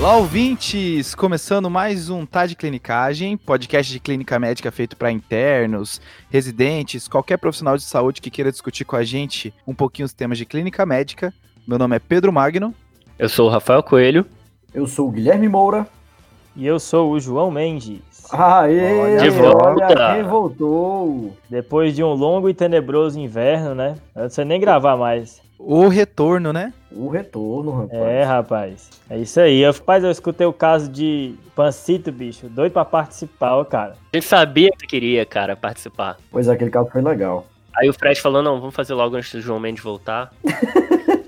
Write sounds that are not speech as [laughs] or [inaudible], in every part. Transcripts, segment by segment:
Olá, ouvintes! Começando mais um Tá de Clinicagem, podcast de clínica médica feito para internos, residentes, qualquer profissional de saúde que queira discutir com a gente um pouquinho os temas de clínica médica. Meu nome é Pedro Magno. Eu sou o Rafael Coelho. Eu sou o Guilherme Moura. E eu sou o João Mendes. Aê, Olha, de volta. olha quem voltou. Depois de um longo e tenebroso inverno, né? Eu não sei nem gravar mais. O retorno, né? O retorno, rapaz. É, rapaz. É isso aí. Eu, rapaz, eu escutei o caso de Pancito, bicho. Doido pra participar, ó, cara. A gente sabia que queria, cara, participar. Pois é, aquele caso foi legal. Aí o Fred falou, não, vamos fazer logo antes do João Mendes voltar.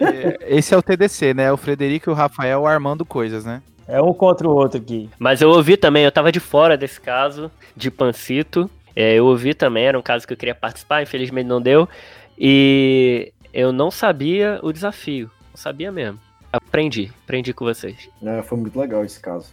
É, Esse é o TDC, né? O Frederico e o Rafael armando coisas, né? É um contra o outro aqui. Mas eu ouvi também, eu tava de fora desse caso de Pancito. É, eu ouvi também, era um caso que eu queria participar, infelizmente não deu. E eu não sabia o desafio. Não sabia mesmo. Aprendi, aprendi com vocês. É, foi muito legal esse caso.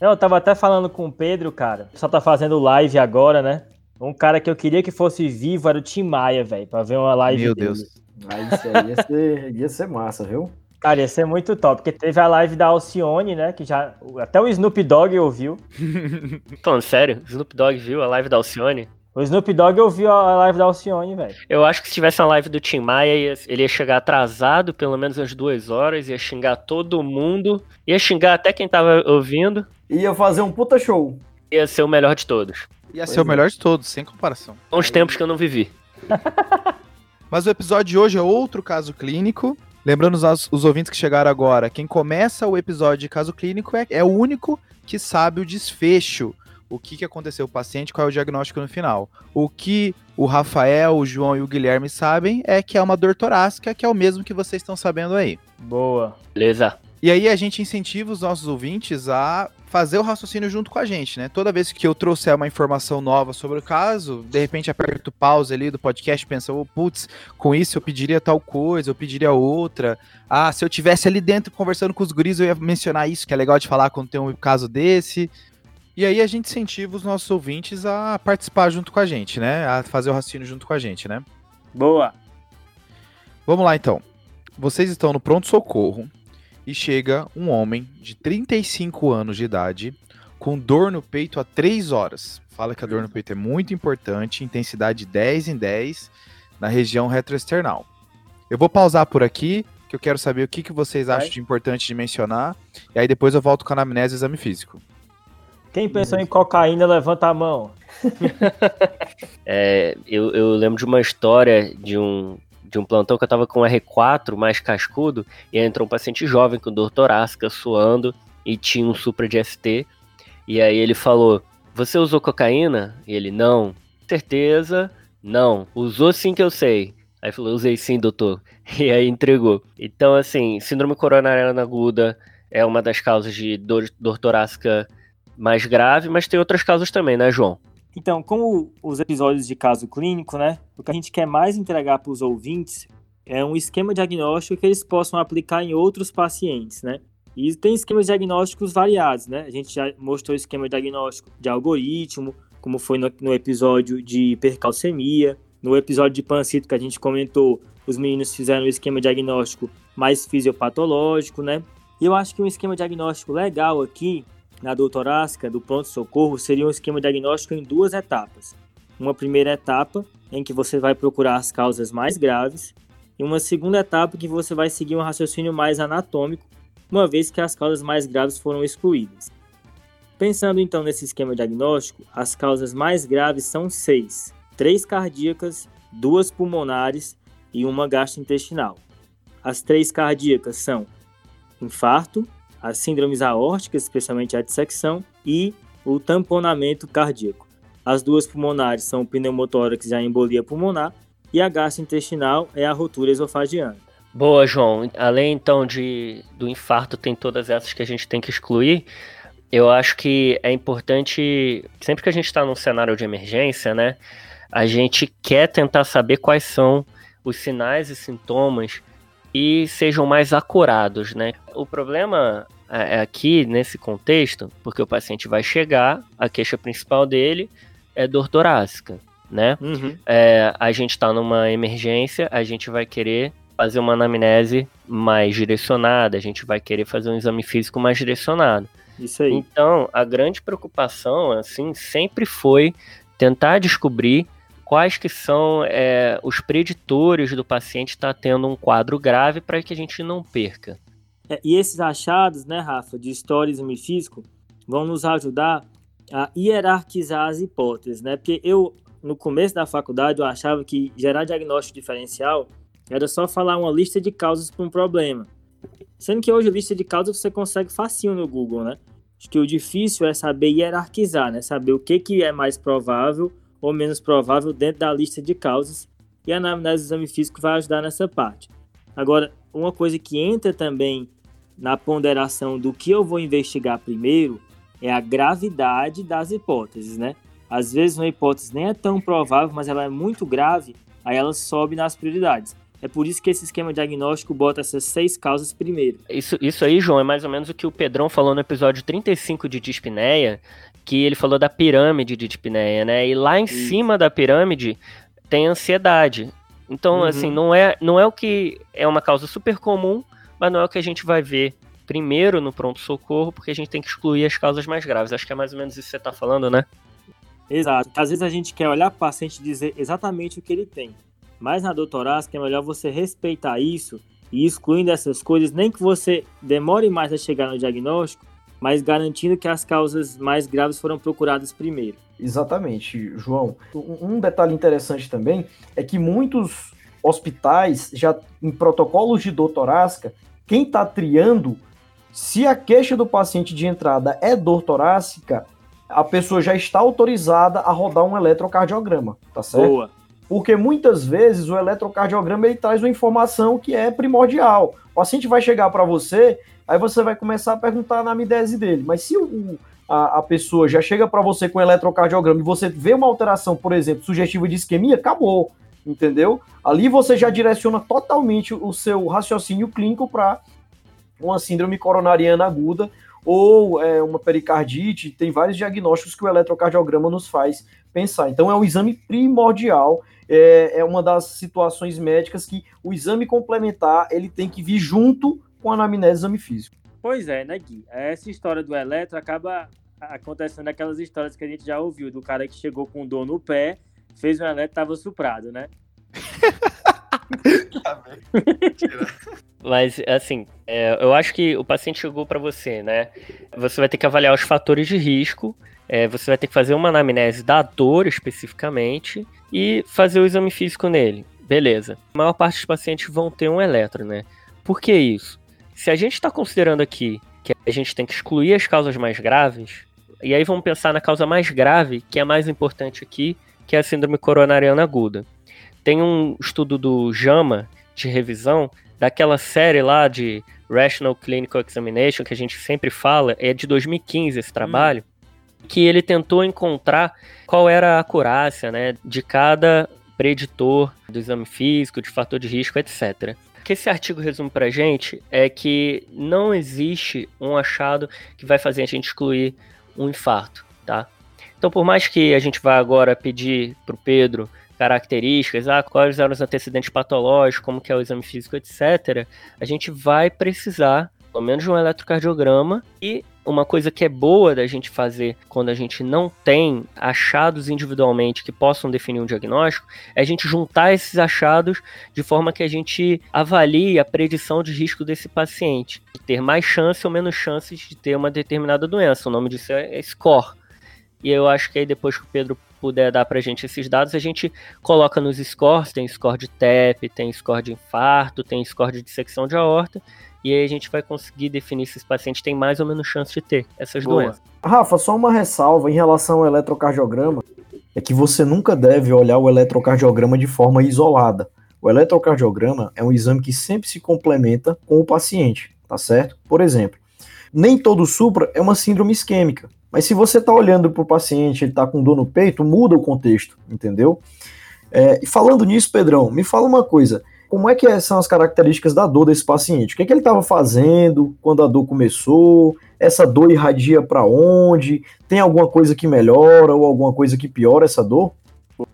Não, eu tava até falando com o Pedro, cara. Só tá fazendo live agora, né? Um cara que eu queria que fosse vivo era o Tim Maia, velho, pra ver uma live Meu dele. Deus. Aí isso aí ia ser, [laughs] ia ser massa, viu? Cara, ia ser muito top, porque teve a live da Alcione, né? Que já. Até o Snoop Dogg ouviu. [laughs] Falando sério, Snoop Dogg viu a live da Alcione? O Snoop Dogg ouviu a live da Alcione, velho. Eu acho que se tivesse uma live do Tim Maia, ia- ele ia chegar atrasado, pelo menos umas duas horas, ia xingar todo mundo, ia xingar até quem tava ouvindo, Ia fazer um puta show. ia ser o melhor de todos. Ia Pois ser o é. melhor de todos, sem comparação. São os tempos que eu não vivi. [laughs] Mas o episódio de hoje é outro caso clínico. Lembrando os, os ouvintes que chegaram agora, quem começa o episódio de caso clínico é, é o único que sabe o desfecho. O que, que aconteceu com o paciente, qual é o diagnóstico no final. O que o Rafael, o João e o Guilherme sabem é que é uma dor torácica, que é o mesmo que vocês estão sabendo aí. Boa. Beleza? E aí a gente incentiva os nossos ouvintes a fazer o raciocínio junto com a gente, né? Toda vez que eu trouxer uma informação nova sobre o caso, de repente aperto pause ali do podcast e pensa, oh, putz, com isso eu pediria tal coisa, eu pediria outra. Ah, se eu tivesse ali dentro conversando com os guris, eu ia mencionar isso, que é legal de falar quando tem um caso desse. E aí a gente incentiva os nossos ouvintes a participar junto com a gente, né? A fazer o raciocínio junto com a gente, né? Boa. Vamos lá então. Vocês estão no pronto-socorro e chega um homem de 35 anos de idade com dor no peito há 3 horas. Fala que a dor no peito é muito importante, intensidade 10 em 10 na região retroesternal. Eu vou pausar por aqui, que eu quero saber o que, que vocês Vai. acham de importante de mencionar, e aí depois eu volto com a anamnese e exame físico. Quem pensou em cocaína, levanta a mão. [laughs] É, eu, eu lembro de uma história de um, de um plantão que eu tava com um R4 mais cascudo, e aí entrou um paciente jovem com dor torácica, suando, e tinha um supra de ST. E aí ele falou: Você usou cocaína? E ele, não. Certeza? Não. Usou sim que eu sei. Aí falou, usei sim, doutor. [laughs] E aí entregou. Então, assim, síndrome coronariana aguda é uma das causas de dor, dor torácica mais grave, mas tem outras causas também, né, João? Então, como os episódios de caso clínico, né? O que a gente quer mais entregar para os ouvintes é um esquema diagnóstico que eles possam aplicar em outros pacientes, né? E tem esquemas diagnósticos variados, né? A gente já mostrou esquema diagnóstico de algoritmo, como foi no, no episódio de hipercalcemia. No episódio de pancito que a gente comentou, os meninos fizeram um esquema diagnóstico mais fisiopatológico, né? E eu acho que um esquema diagnóstico legal aqui na dor torácica do pronto-socorro seria um esquema diagnóstico em duas etapas. Uma primeira etapa, em que você vai procurar as causas mais graves, e uma segunda etapa que você vai seguir um raciocínio mais anatômico, uma vez que as causas mais graves foram excluídas. Pensando então nesse esquema diagnóstico, as causas mais graves são seis: três cardíacas, duas pulmonares e uma gastrointestinal. As três cardíacas são infarto, as síndromes aórticas, especialmente a dissecção, e o tamponamento cardíaco. As duas pulmonares são o pneumotórax e a embolia pulmonar, e a gastrointestinal é a rotura esofagiana. Boa, João. Além então de do infarto, tem todas essas que a gente tem que excluir. Eu acho que é importante, sempre que a gente está num cenário de emergência, né? A gente quer tentar saber quais são os sinais e sintomas e sejam mais acurados, né? O problema é aqui nesse contexto, porque o paciente vai chegar, a queixa principal dele é dor torácica, né? Uhum. É, a gente está numa emergência, a gente vai querer fazer uma anamnese mais direcionada, a gente vai querer fazer um exame físico mais direcionado. Isso aí. Então, a grande preocupação, assim, sempre foi tentar descobrir quais que são é, os preditores do paciente estar tá tendo um quadro grave para que a gente não perca. É, e esses achados, né, Rafa, de história e físico, vão nos ajudar a hierarquizar as hipóteses, né? Porque eu, no começo da faculdade, eu achava que gerar diagnóstico diferencial era só falar uma lista de causas para um problema. Sendo que hoje a lista de causas você consegue facinho no Google, né? Acho que o difícil é saber hierarquizar, né? Saber o que, que é mais provável ou menos provável dentro da lista de causas. E a anamnese do exame físico vai ajudar nessa parte. Agora, uma coisa que entra também na ponderação do que eu vou investigar primeiro é a gravidade das hipóteses, né? Às vezes uma hipótese nem é tão provável, mas ela é muito grave, aí ela sobe nas prioridades. É por isso que esse esquema diagnóstico bota essas seis causas primeiro. Isso, isso aí, João, é mais ou menos o que o Pedrão falou no episódio 35 de dispneia, que ele falou da pirâmide de dispneia, né? E lá em isso. cima da pirâmide tem ansiedade. Então, uhum. assim, não é, não é o que é uma causa super comum, mas não é o que a gente vai ver primeiro no pronto-socorro, porque a gente tem que excluir as causas mais graves. Acho que é mais ou menos isso que você está falando, né? Exato. Às vezes a gente quer olhar para o paciente e dizer exatamente o que ele tem. Mas na doutorasca é melhor você respeitar isso e excluindo essas coisas, nem que você demore mais a chegar no diagnóstico, mas garantindo que as causas mais graves foram procuradas primeiro. Exatamente, João. Um detalhe interessante também é que muitos hospitais, já em protocolos de dor torácica, quem está triando, se a queixa do paciente de entrada é dor torácica, a pessoa já está autorizada a rodar um eletrocardiograma, tá certo? Boa. Porque muitas vezes o eletrocardiograma ele traz uma informação que é primordial. O paciente vai chegar para você, aí você vai começar a perguntar a anamnese dele. Mas se o, a, a pessoa já chega para você com eletrocardiograma e você vê uma alteração, por exemplo, sugestiva de isquemia, acabou entendeu? Ali você já direciona totalmente o seu raciocínio clínico para uma síndrome coronariana aguda ou é, uma pericardite, tem vários diagnósticos que o eletrocardiograma nos faz pensar. Então é um exame primordial, é, é uma das situações médicas que o exame complementar ele tem que vir junto com a anamnese exame físico. Pois é, né, Gui? Essa história do eletro acaba acontecendo aquelas histórias que a gente já ouviu, do cara que chegou com dor no pé fez um eletro tava suprado, né? [laughs] Mas, assim, é, eu acho que o paciente chegou para você, né? Você vai ter que avaliar os fatores de risco, é, você vai ter que fazer uma anamnese da dor especificamente e fazer o exame físico nele. Beleza. A maior parte dos pacientes vão ter um eletro, né? Por que isso? Se a gente está considerando aqui que a gente tem que excluir as causas mais graves, e aí vamos pensar na causa mais grave, que é a mais importante aqui, que é a síndrome coronariana aguda. Tem um estudo do JAMA de revisão daquela série lá de Rational Clinical Examination que a gente sempre fala, é de 2015 esse trabalho, hum. que ele tentou encontrar qual era a acurácia, né, de cada preditor do exame físico, de fator de risco, etc. O que esse artigo resume pra gente é que não existe um achado que vai fazer a gente excluir um infarto, tá? Então, por mais que a gente vá agora pedir para o Pedro características, ah, quais eram os antecedentes patológicos, como que é o exame físico, etc., a gente vai precisar, pelo menos, de um eletrocardiograma e uma coisa que é boa da gente fazer quando a gente não tem achados individualmente que possam definir um diagnóstico, é a gente juntar esses achados de forma que a gente avalie a predição de risco desse paciente, de ter mais chance ou menos chances de ter uma determinada doença. O nome disso é score. E eu acho que aí depois que o Pedro puder dar pra gente esses dados, a gente coloca nos scores, tem score de TEP, tem score de infarto, tem score de dissecção de aorta, e aí a gente vai conseguir definir se esse paciente tem mais ou menos chance de ter essas Boa. doenças. Rafa, só uma ressalva em relação ao eletrocardiograma, é que você nunca deve olhar o eletrocardiograma de forma isolada. O eletrocardiograma é um exame que sempre se complementa com o paciente, tá certo? Por exemplo, nem todo supra é uma síndrome isquêmica. Mas se você está olhando para o paciente, ele está com dor no peito, muda o contexto, entendeu? É, e falando nisso, Pedrão, me fala uma coisa. Como é que são as características da dor desse paciente? O que, é que ele estava fazendo quando a dor começou? Essa dor irradia para onde? Tem alguma coisa que melhora ou alguma coisa que piora essa dor?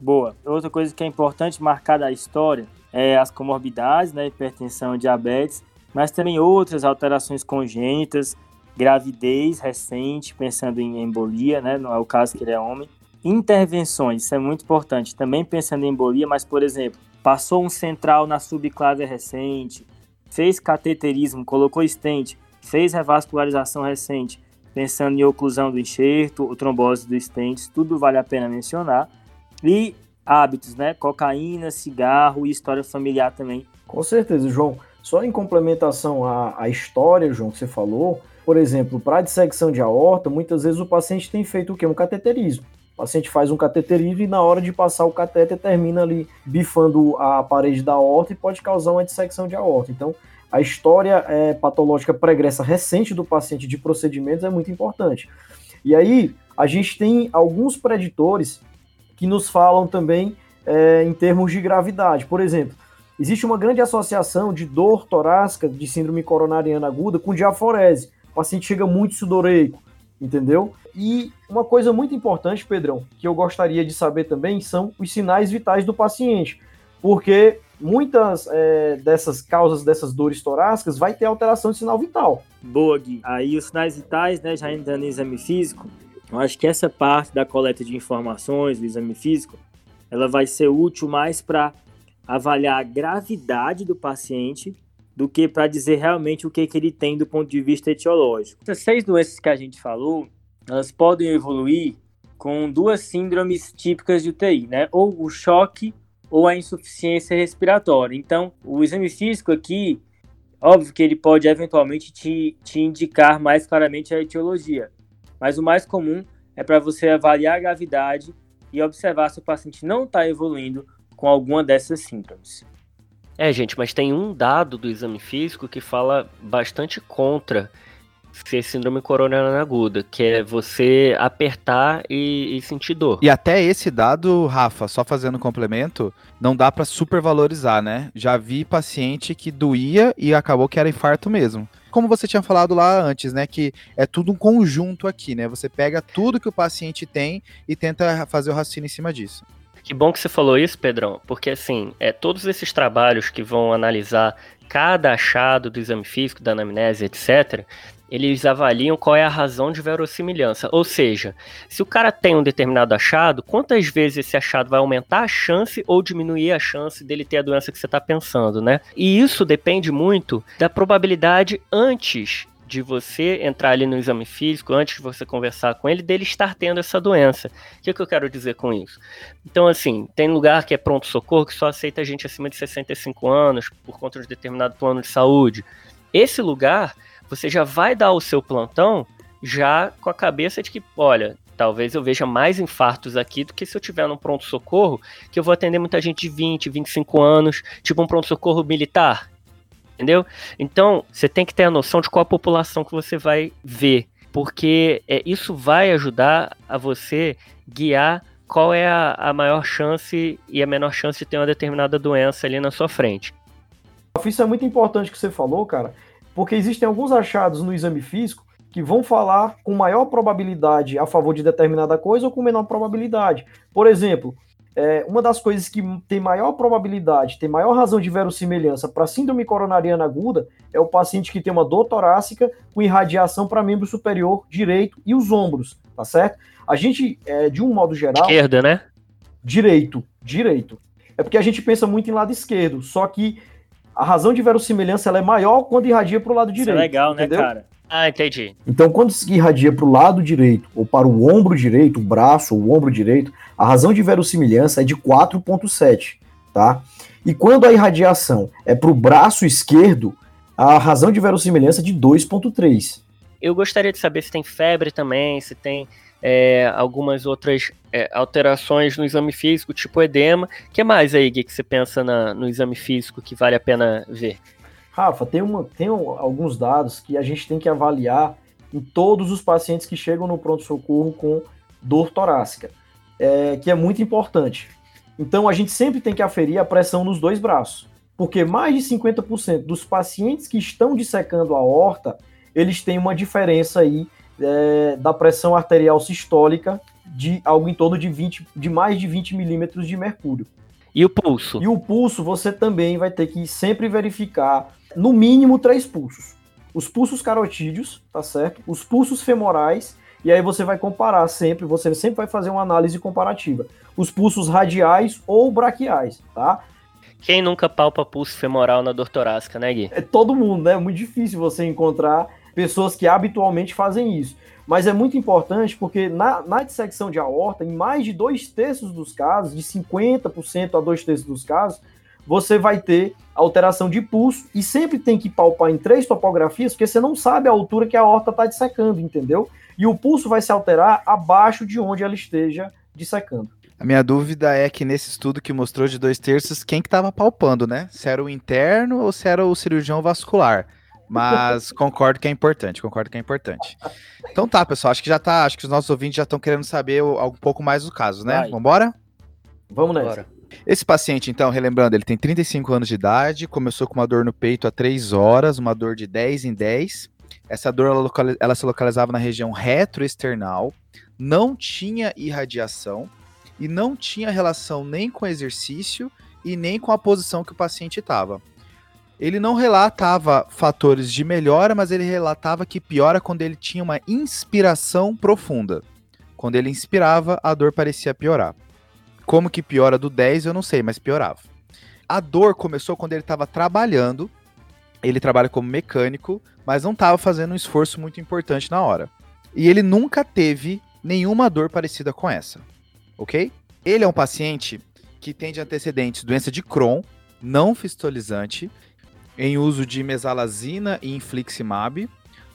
Boa. Outra coisa que é importante marcar da história é, as comorbidades, né, hipertensão, diabetes, mas também outras alterações congênitas, gravidez recente, pensando em embolia, né, não é o caso que ele é homem. Intervenções, isso é muito importante, também pensando em embolia, mas, por exemplo, passou um central na subclave recente, fez cateterismo, colocou stent, fez revascularização recente, pensando em oclusão do enxerto, ou trombose do stent, tudo vale a pena mencionar. E hábitos, né? Cocaína, cigarro e história familiar também. Com certeza, João. Só em complementação à, à história, João, que você falou, por exemplo, para dissecção de aorta, muitas vezes o paciente tem feito o quê? Um cateterismo. O paciente faz um cateterismo e na hora de passar o catéter termina ali bifando a parede da aorta e pode causar uma dissecção de aorta. Então, a história é, patológica pregressa recente do paciente de procedimentos é muito importante. E aí, a gente tem alguns preditores que nos falam também é, em termos de gravidade. Por exemplo, existe uma grande associação de dor torácica de síndrome coronariana aguda com diaforese. O paciente chega muito sudoreico, entendeu? E uma coisa muito importante, Pedrão, que eu gostaria de saber também são os sinais vitais do paciente, porque muitas é, dessas causas dessas dores torácicas vai ter alteração de sinal vital. Boa, Gui. Aí os sinais vitais, né, já entrando em exame físico, eu acho que essa parte da coleta de informações do exame físico, ela vai ser útil mais para avaliar a gravidade do paciente do que para dizer realmente o que, que ele tem do ponto de vista etiológico. Essas seis doenças que a gente falou, elas podem evoluir com duas síndromes típicas de UTI, né? Ou o choque ou a insuficiência respiratória. Então, o exame físico aqui, óbvio que ele pode eventualmente te, te indicar mais claramente a etiologia, mas o mais comum é para você avaliar a gravidade e observar se o paciente não está evoluindo com alguma dessas síndromes. É, gente, mas tem um dado do exame físico que fala bastante contra ser síndrome coronariana aguda, que é você apertar e, e, sentir dor. E até esse dado, Rafa, só fazendo complemento, não dá para supervalorizar, né? Já vi paciente que doía e acabou que era infarto mesmo como você tinha falado lá antes, né, que é tudo um conjunto aqui, né? Você pega tudo que o paciente tem e tenta fazer o raciocínio em cima disso. Que bom que você falou isso, Pedrão, porque assim, é todos esses trabalhos que vão analisar cada achado do exame físico, da anamnese, etc., eles avaliam qual é a razão de verossimilhança. Ou seja, se o cara tem um determinado achado, quantas vezes esse achado vai aumentar a chance ou diminuir a chance dele ter a doença que você está pensando, né? E isso depende muito da probabilidade antes de você entrar ali no exame físico, antes de você conversar com ele, dele estar tendo essa doença. O que, é que eu quero dizer com isso? Então, assim, tem lugar que é pronto-socorro que só aceita gente acima de 65 anos por conta de determinado plano de saúde. Esse lugar você já vai dar o seu plantão já com a cabeça de que, olha, talvez eu veja mais infartos aqui do que se eu tiver num pronto-socorro, que eu vou atender muita gente de 20, 25 anos, tipo um pronto-socorro militar. Entendeu? Então, você tem que ter a noção de qual a população que você vai ver, porque é, isso vai ajudar a você guiar qual é a, a maior chance e a menor chance de ter uma determinada doença ali na sua frente. Isso é muito importante que você falou, cara, porque existem alguns achados no exame físico que vão falar com maior probabilidade a favor de determinada coisa ou com menor probabilidade. Por exemplo, é, uma das coisas que tem maior probabilidade, tem maior razão de verossimilhança para síndrome coronariana aguda é o paciente que tem uma dor torácica com irradiação para membro superior direito e os ombros, tá certo? A gente, é, de um modo geral. Esquerda, né? Direito, direito. É porque a gente pensa muito em lado esquerdo, só que a razão de verossimilhança ela é maior quando irradia para o lado direito. Isso é legal, né, entendeu? né, cara? Ah, entendi. Então, quando se irradia para o lado direito, ou para o ombro direito, o braço, o ombro direito, a razão de verossimilhança é de 4,7, tá? E quando a irradiação é para o braço esquerdo, a razão de verossimilhança é de 2,3. Eu gostaria de saber se tem febre também, se tem é, algumas outras é, alterações no exame físico, tipo edema. O que mais aí, Gui, que você pensa na, no exame físico que vale a pena ver? Rafa, tem, uma, tem alguns dados que a gente tem que avaliar em todos os pacientes que chegam no pronto-socorro com dor torácica, é, que é muito importante. Então, a gente sempre tem que aferir a pressão nos dois braços, porque mais de 50% dos pacientes que estão dissecando a horta, eles têm uma diferença aí é, da pressão arterial sistólica de algo em torno de 20, de mais de 20 milímetros de mercúrio. E o pulso? E o pulso você também vai ter que sempre verificar no mínimo três pulsos. Os pulsos carotídeos, tá certo? Os pulsos femorais e aí você vai comparar sempre, você sempre vai fazer uma análise comparativa. Os pulsos radiais ou braquiais, tá? Quem nunca palpa pulso femoral na dor torácica, né, Gui? É todo mundo, né? É muito difícil você encontrar pessoas que habitualmente fazem isso. Mas é muito importante porque na, na dissecção de aorta, em mais de dois terços dos casos, de 50% a dois terços dos casos, você vai ter alteração de pulso e sempre tem que palpar em três topografias, porque você não sabe a altura que a aorta está dissecando, entendeu? E o pulso vai se alterar abaixo de onde ela esteja dissecando. A minha dúvida é que nesse estudo que mostrou de dois terços, quem que estava palpando, né? Se era o interno ou se era o cirurgião vascular. Mas [laughs] concordo que é importante, concordo que é importante. Então tá, pessoal, acho que já tá, acho que os nossos ouvintes já estão querendo saber um pouco mais do caso, né? Vai. Vambora? Vamos nessa. Bora. Esse paciente, então, relembrando, ele tem 35 anos de idade, começou com uma dor no peito há 3 horas, uma dor de 10 em 10. Essa dor ela, ela se localizava na região retroesternal, não tinha irradiação e não tinha relação nem com exercício e nem com a posição que o paciente estava. Ele não relatava fatores de melhora, mas ele relatava que piora quando ele tinha uma inspiração profunda. Quando ele inspirava, a dor parecia piorar. Como que piora do 10, eu não sei, mas piorava. A dor começou quando ele estava trabalhando. Ele trabalha como mecânico, mas não estava fazendo um esforço muito importante na hora. E ele nunca teve nenhuma dor parecida com essa, ok? Ele é um paciente que tem de antecedentes doença de Crohn, não fistolizante, em uso de mesalazina e infliximab.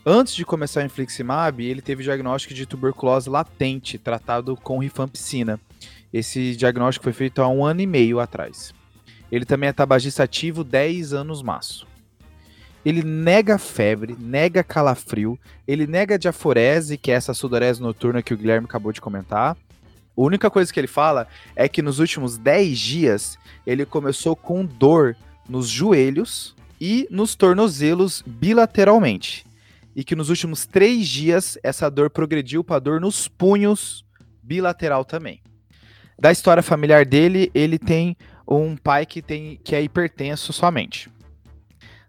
Antes de começar o infliximab, ele teve diagnóstico de tuberculose latente, tratado com rifampicina. Esse diagnóstico foi feito há um ano e meio atrás. Ele também é tabagista ativo 10 anos maço. Ele nega febre, nega calafrio, ele nega diaforese, que é essa sudorese noturna que o Guilherme acabou de comentar. A única coisa que ele fala é que nos últimos 10 dias ele começou com dor nos joelhos e nos tornozelos bilateralmente. E que nos últimos 3 dias essa dor progrediu para dor nos punhos bilateral também. Da história familiar dele, ele tem um pai que, tem, que é hipertenso somente.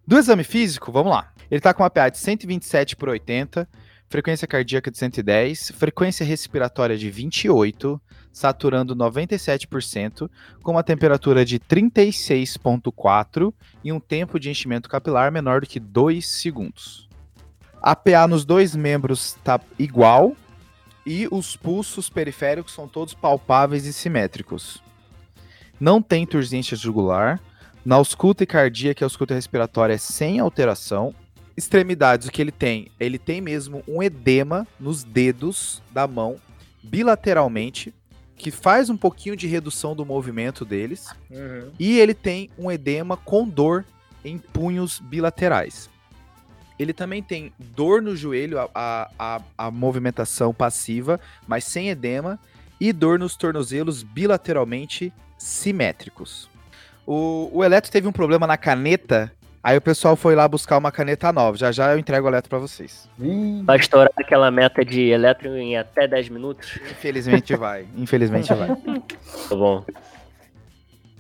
Do exame físico, vamos lá. Ele está com uma PA de 127 por 80, frequência cardíaca de 110, frequência respiratória de 28, saturando 97%, com uma temperatura de 36,4 e um tempo de enchimento capilar menor do que 2 segundos. A PA nos dois membros está igual e os pulsos periféricos são todos palpáveis e simétricos. Não tem turgência jugular, na ausculta e cardíaca, a ausculta respiratória é sem alteração. Extremidades, o que ele tem? Ele tem mesmo um edema nos dedos da mão, bilateralmente, que faz um pouquinho de redução do movimento deles. Uhum. E ele tem um edema com dor em punhos bilaterais. Ele também tem dor no joelho, a, a, a, movimentação passiva, mas sem edema, e dor nos tornozelos bilateralmente simétricos. O, o Eletro teve um problema na caneta, aí o pessoal foi lá buscar uma caneta nova. Já já eu entrego o Eletro pra vocês. Vai estourar aquela meta de Eletro em até 10 minutos? Infelizmente vai. Infelizmente vai. Tá bom.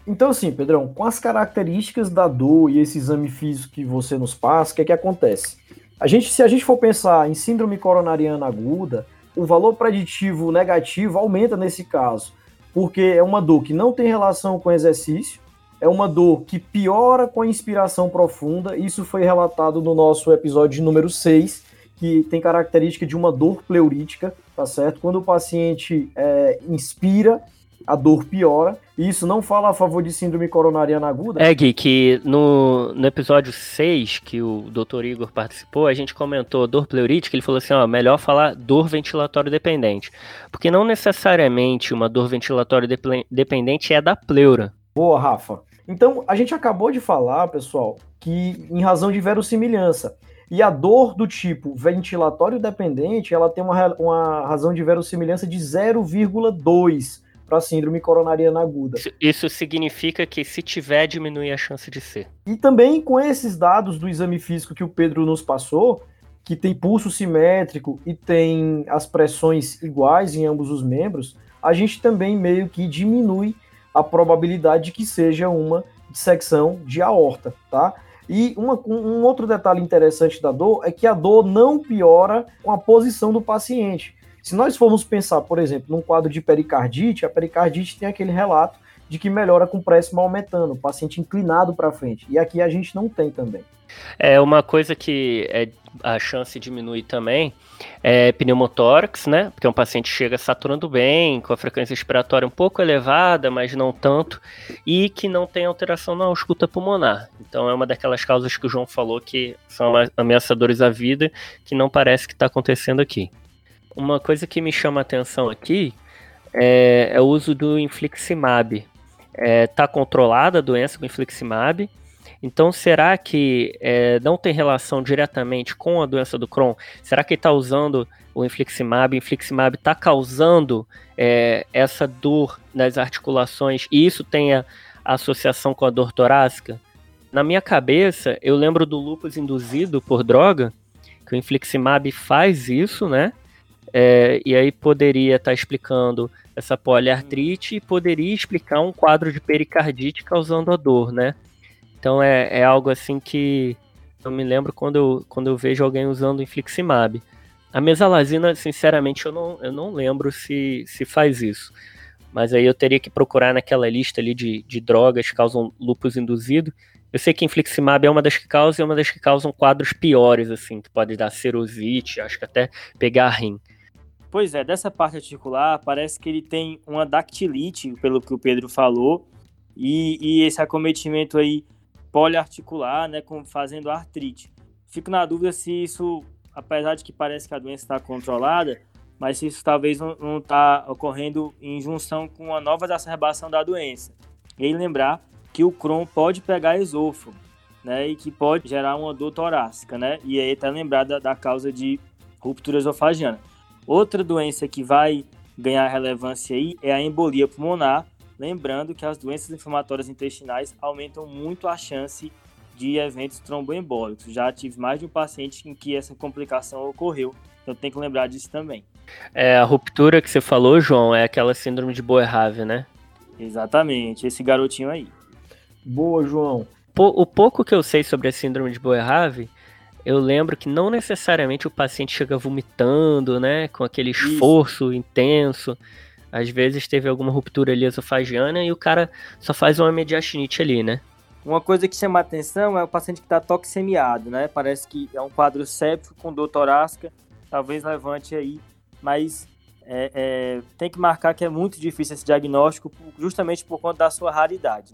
Então, assim, Pedrão, com as características da dor e esse exame físico que você nos passa, o que é que acontece? A gente, se a gente for pensar em síndrome coronariana aguda, o valor preditivo negativo aumenta nesse caso, porque é uma dor que não tem relação com exercício, é uma dor que piora com a inspiração profunda. Isso foi relatado no nosso episódio número 6, que tem característica de uma dor pleurítica, tá certo? Quando o paciente é, inspira, a dor piora. E isso não fala a favor de síndrome coronariana aguda? É, Gui, que no, no episódio 6, que o Dr. Igor participou, a gente comentou dor pleurítica, ele falou assim, ó, melhor falar dor ventilatório dependente. Porque não necessariamente uma dor ventilatório dependente é da pleura. Boa, Rafa. Então, a gente acabou de falar, pessoal, que em razão de verossimilhança. E a dor do tipo ventilatório dependente, ela tem uma, uma razão de verossimilhança de 0,2 para síndrome coronariana aguda. Isso significa que se tiver, diminui a chance de ser. E também com esses dados do exame físico que o Pedro nos passou, que tem pulso simétrico e tem as pressões iguais em ambos os membros, a gente também meio que diminui a probabilidade de que seja uma dissecção de aorta, tá? E uma, um outro detalhe interessante da dor é que a dor não piora com a posição do paciente. Se nós formos pensar, por exemplo, num quadro de pericardite, a pericardite tem aquele relato de que melhora com pressão aumentando, paciente inclinado para frente. E aqui a gente não tem também. É uma coisa que é, a chance diminui também é pneumotórax, né? Porque um paciente chega saturando bem, com a frequência respiratória um pouco elevada, mas não tanto, e que não tem alteração na ausculta pulmonar. Então é uma daquelas causas que o João falou que são ameaçadores à vida, que não parece que está acontecendo aqui. Uma coisa que me chama a atenção aqui é, é o uso do infliximab. Está é, tá controlada a doença com infliximab, então, será que é, não tem relação diretamente com a doença do Crohn? Será que ele está usando o infliximab? O infliximab está causando é, essa dor nas articulações e isso tem a, a associação com a dor torácica? Na minha cabeça, eu lembro do lúpus induzido por droga, que o infliximab faz isso, né? É, e aí poderia estar tá explicando essa poliartrite e poderia explicar um quadro de pericardite causando a dor, né? Então é, é algo assim que eu me lembro quando eu, quando eu vejo alguém usando infliximab. A mesalazina, sinceramente, eu não, eu não lembro se, se faz isso. Mas aí eu teria que procurar naquela lista ali de, de drogas que causam lupus induzido. Eu sei que infliximab é uma das que causa e é uma das que causam quadros piores, assim, que pode dar serosite, acho que até pegar rim. Pois é, dessa parte articular, parece que ele tem uma dactilite, pelo que o Pedro falou, e, e esse acometimento aí poliarticular, né, com, fazendo artrite. Fico na dúvida se isso, apesar de que parece que a doença está controlada, mas se isso talvez não está ocorrendo em junção com uma nova exacerbação da doença. E lembrar que o Crohn pode pegar esôfago, né, e que pode gerar uma dor torácica, né, e aí está lembrada da causa de ruptura esofagiana. Outra doença que vai ganhar relevância aí é a embolia pulmonar, Lembrando que as doenças inflamatórias intestinais aumentam muito a chance de eventos tromboembólicos. Já tive mais de um paciente em que essa complicação ocorreu, então tem que lembrar disso também. É, a ruptura que você falou, João, é aquela síndrome de Boerhaave, né? Exatamente, esse garotinho aí. Boa, João. O pouco que eu sei sobre a síndrome de Boerhaave, eu lembro que não necessariamente o paciente chega vomitando, né, com aquele esforço Isso. intenso. Às vezes teve alguma ruptura ali esofagiana e o cara só faz uma mediastinite ali, né? Uma coisa que chama a atenção é o paciente que está toxemiado, né? Parece que é um quadro séptico com dor torácica, talvez levante aí, mas é, é, tem que marcar que é muito difícil esse diagnóstico, justamente por conta da sua raridade.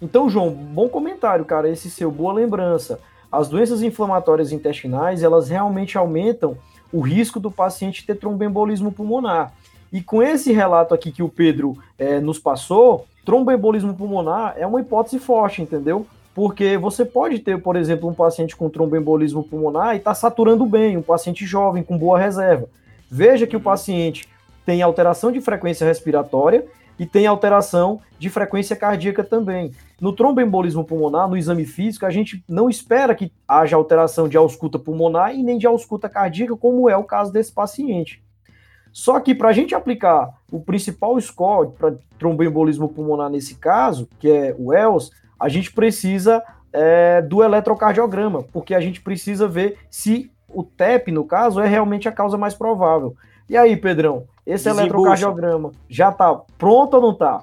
Então, João, bom comentário, cara, esse seu, boa lembrança. As doenças inflamatórias intestinais, elas realmente aumentam o risco do paciente ter tromboembolismo pulmonar. E com esse relato aqui que o Pedro é, nos passou, tromboembolismo pulmonar é uma hipótese forte, entendeu? Porque você pode ter, por exemplo, um paciente com tromboembolismo pulmonar e está saturando bem, um paciente jovem com boa reserva. Veja que o paciente tem alteração de frequência respiratória e tem alteração de frequência cardíaca também. No tromboembolismo pulmonar, no exame físico, a gente não espera que haja alteração de ausculta pulmonar e nem de ausculta cardíaca, como é o caso desse paciente. Só que para a gente aplicar o principal score para tromboembolismo pulmonar nesse caso, que é o ELS, a gente precisa é, do eletrocardiograma, porque a gente precisa ver se o TEP, no caso, é realmente a causa mais provável. E aí, Pedrão, esse Desembucha. eletrocardiograma já está pronto ou não está?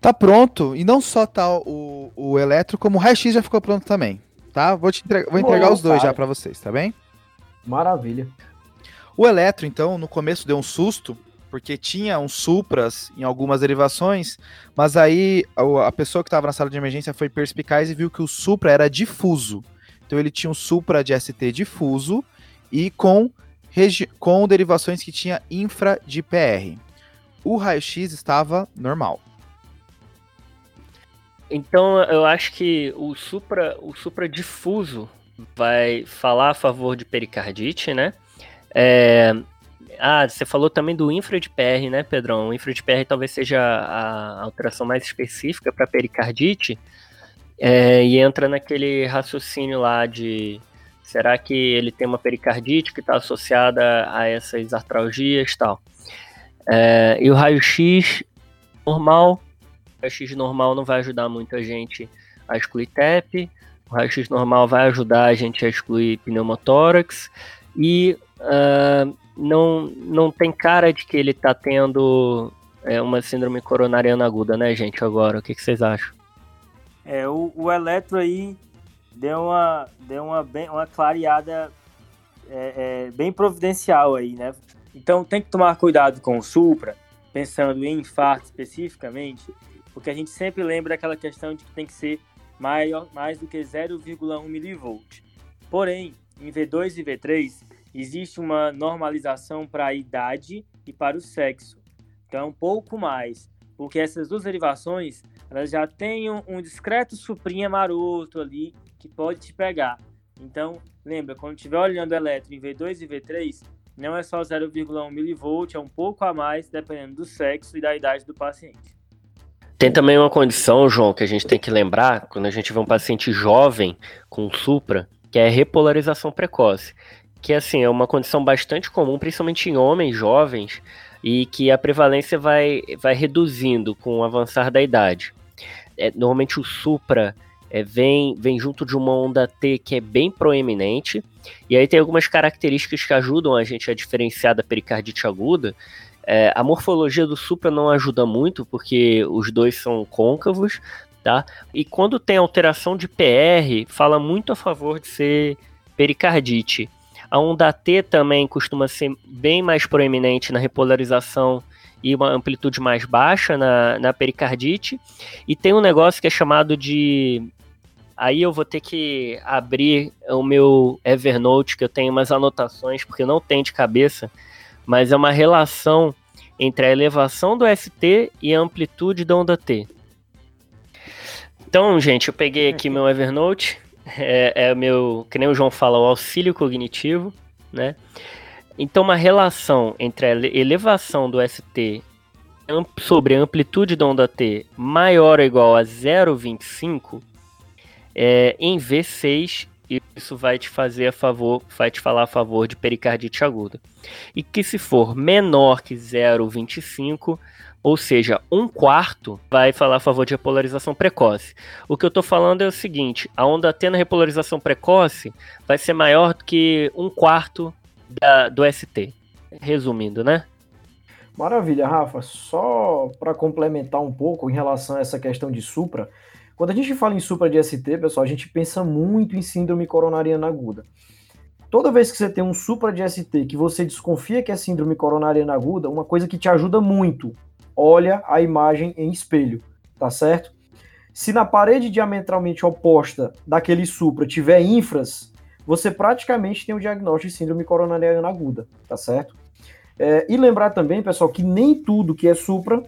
Tá pronto, e não só tá o, o eletro, como o raio-x já ficou pronto também, tá? Vou, te entregar, vou entregar Boa, os dois cara. já para vocês, tá bem? Maravilha. O Eletro, então, no começo deu um susto, porque tinha uns Supras em algumas derivações, mas aí a pessoa que estava na sala de emergência foi perspicaz e viu que o Supra era difuso. Então ele tinha um Supra de ST difuso e com, com derivações que tinha infra de PR. O raio-x estava normal. Então eu acho que o supra, o supra difuso vai falar a favor de pericardite, né? É... Ah, você falou também do infra de PR, né, Pedrão? O infra de PR talvez seja a alteração mais específica para pericardite. É, e entra naquele raciocínio lá de será que ele tem uma pericardite que está associada a essas artralgias e tal. É, e o raio-x normal. O raio-x normal não vai ajudar muito a gente a excluir TEP. O raio-x normal vai ajudar a gente a excluir pneumotórax. E uh, não, não tem cara de que ele tá tendo é, uma síndrome coronariana aguda, né, gente? Agora, o que, que vocês acham? É, o, o eletro aí deu uma, deu uma, bem, uma clareada é, é, bem providencial aí, né? Então tem que tomar cuidado com o Supra, pensando em infarto especificamente, porque a gente sempre lembra aquela questão de que tem que ser maior, mais do que 0,1 milivolt. Porém, em V2 e V3, existe uma normalização para a idade e para o sexo. Então, um pouco mais, porque essas duas derivações elas já têm um, um discreto suprinha maroto ali que pode te pegar. Então, lembra, quando estiver olhando elétron em V2 e V3, não é só 0,1 milivolt, é um pouco a mais, dependendo do sexo e da idade do paciente. Tem também uma condição, João, que a gente tem que lembrar quando a gente vê um paciente jovem com supra, que é repolarização precoce. Que assim, é uma condição bastante comum, principalmente em homens jovens, e que a prevalência vai, vai reduzindo com o avançar da idade. É, normalmente o supra é, vem, vem junto de uma onda T que é bem proeminente, e aí tem algumas características que ajudam a gente a diferenciar da pericardite aguda. É, a morfologia do supra não ajuda muito, porque os dois são côncavos, tá? E quando tem alteração de PR, fala muito a favor de ser pericardite. A onda T também costuma ser bem mais proeminente na repolarização e uma amplitude mais baixa na, na pericardite. E tem um negócio que é chamado de Aí eu vou ter que abrir o meu Evernote, que eu tenho umas anotações, porque não tem de cabeça, mas é uma relação entre a elevação do ST e a amplitude da onda T. Então, gente, eu peguei aqui meu Evernote, é, é meu, que nem o João fala, o auxílio cognitivo, né? Então, uma relação entre a elevação do ST sobre a amplitude da onda T maior ou igual a 0,25 é, em V6, isso vai te fazer a favor, vai te falar a favor de pericardite aguda. E que se for menor que 0,25, ou seja, um quarto, vai falar a favor de repolarização precoce. O que eu estou falando é o seguinte: a onda T na repolarização precoce vai ser maior do que um quarto da, do ST. Resumindo, né? Maravilha, Rafa. Só para complementar um pouco em relação a essa questão de supra, quando a gente fala em supra de ST, pessoal, a gente pensa muito em síndrome coronariana aguda. Toda vez que você tem um supra de ST que você desconfia que é síndrome coronariana aguda, uma coisa que te ajuda muito, olha a imagem em espelho, tá certo? Se na parede diametralmente oposta daquele supra tiver infras, você praticamente tem o diagnóstico de síndrome coronariana aguda, tá certo? É, e lembrar também, pessoal, que nem tudo que é supra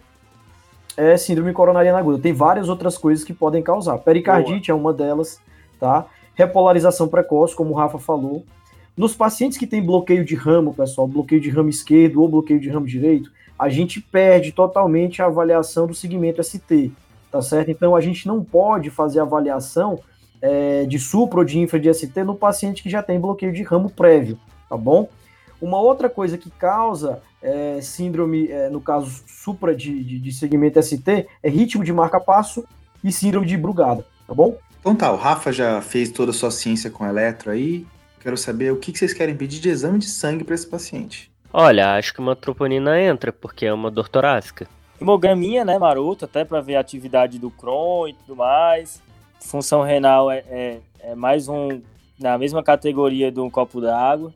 é síndrome coronariana aguda. Tem várias outras coisas que podem causar. Pericardite Boa. é uma delas, tá? Repolarização precoce, como o Rafa falou. Nos pacientes que têm bloqueio de ramo, pessoal, bloqueio de ramo esquerdo ou bloqueio de ramo direito, a gente perde totalmente a avaliação do segmento ST, tá certo? Então a gente não pode fazer avaliação é, de supra ou de infra de ST no paciente que já tem bloqueio de ramo prévio, tá bom? Uma outra coisa que causa é, síndrome, é, no caso supra de, de, de, segmento ST, é ritmo de marca-passo e síndrome de Brugada, tá bom? Então tá, o Rafa já fez toda a sua ciência com eletro aí. Quero saber o que, que vocês querem pedir de exame de sangue para esse paciente. Olha, acho que uma troponina entra, porque é uma dor torácica. Hemograminha, né, maroto, até para ver a atividade do Crohn e tudo mais. Função renal é, é, é mais um, na mesma categoria de um copo d'água.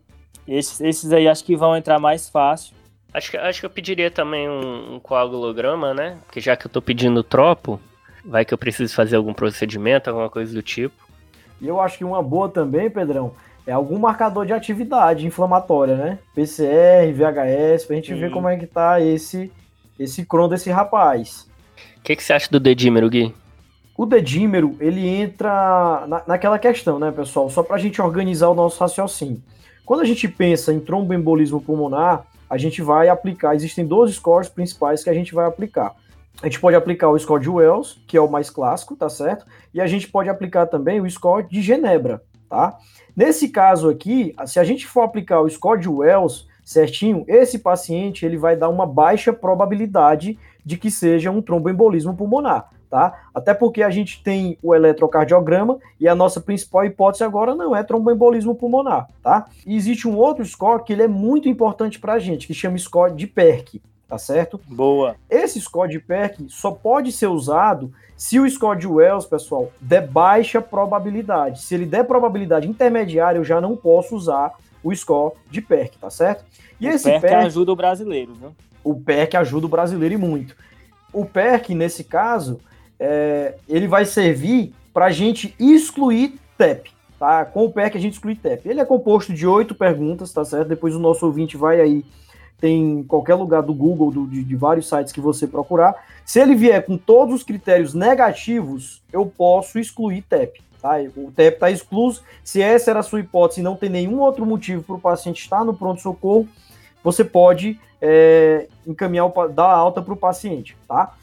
Esses, esses aí acho que vão entrar mais fácil. Acho que, acho que eu pediria também um, um coagulograma, né? Porque já que eu tô pedindo tropo, vai que eu preciso fazer algum procedimento, alguma coisa do tipo. E eu acho que uma boa também, Pedrão, é algum marcador de atividade inflamatória, né? PCR, VHS, pra gente ver como é que tá esse, esse Crohn desse rapaz. O que, que você acha do dedímero, Gui? O dedímero, ele entra na, naquela questão, né, pessoal? Só pra gente organizar o nosso raciocínio. Quando a gente pensa em tromboembolismo pulmonar, a gente vai aplicar, existem dois scores principais que a gente vai aplicar. A gente pode aplicar o score de Wells, que é o mais clássico, tá certo? E a gente pode aplicar também o score de Genebra, tá? Nesse caso aqui, se a gente for aplicar o score de Wells certinho, esse paciente ele vai dar uma baixa probabilidade de que seja um tromboembolismo pulmonar, tá? Até porque a gente tem o eletrocardiograma e a nossa principal hipótese agora não é tromboembolismo pulmonar, tá? E existe um outro score que ele é muito importante para a gente, que chama score de PERC, tá certo? Boa. Esse score de PERC só pode ser usado se o score de Wells, pessoal, der baixa probabilidade. Se ele der probabilidade intermediária, eu já não posso usar o score de PERC, tá certo? E o esse PERC, PERC ajuda o brasileiro, viu? O PERC ajuda o brasileiro e muito. O PERC, nesse caso, é, ele vai servir para a gente excluir TEP. Tá? Com o PERC a gente exclui TEP. Ele é composto de oito perguntas, tá certo? Depois o nosso ouvinte vai aí, tem qualquer lugar do Google, do, de, de vários sites que você procurar. Se ele vier com todos os critérios negativos, eu posso excluir TEP. Tá? O TEP está excluso. Se essa era a sua hipótese e não tem nenhum outro motivo para o paciente estar no pronto-socorro, você pode é, encaminhar, dar alta para o paciente. Tá?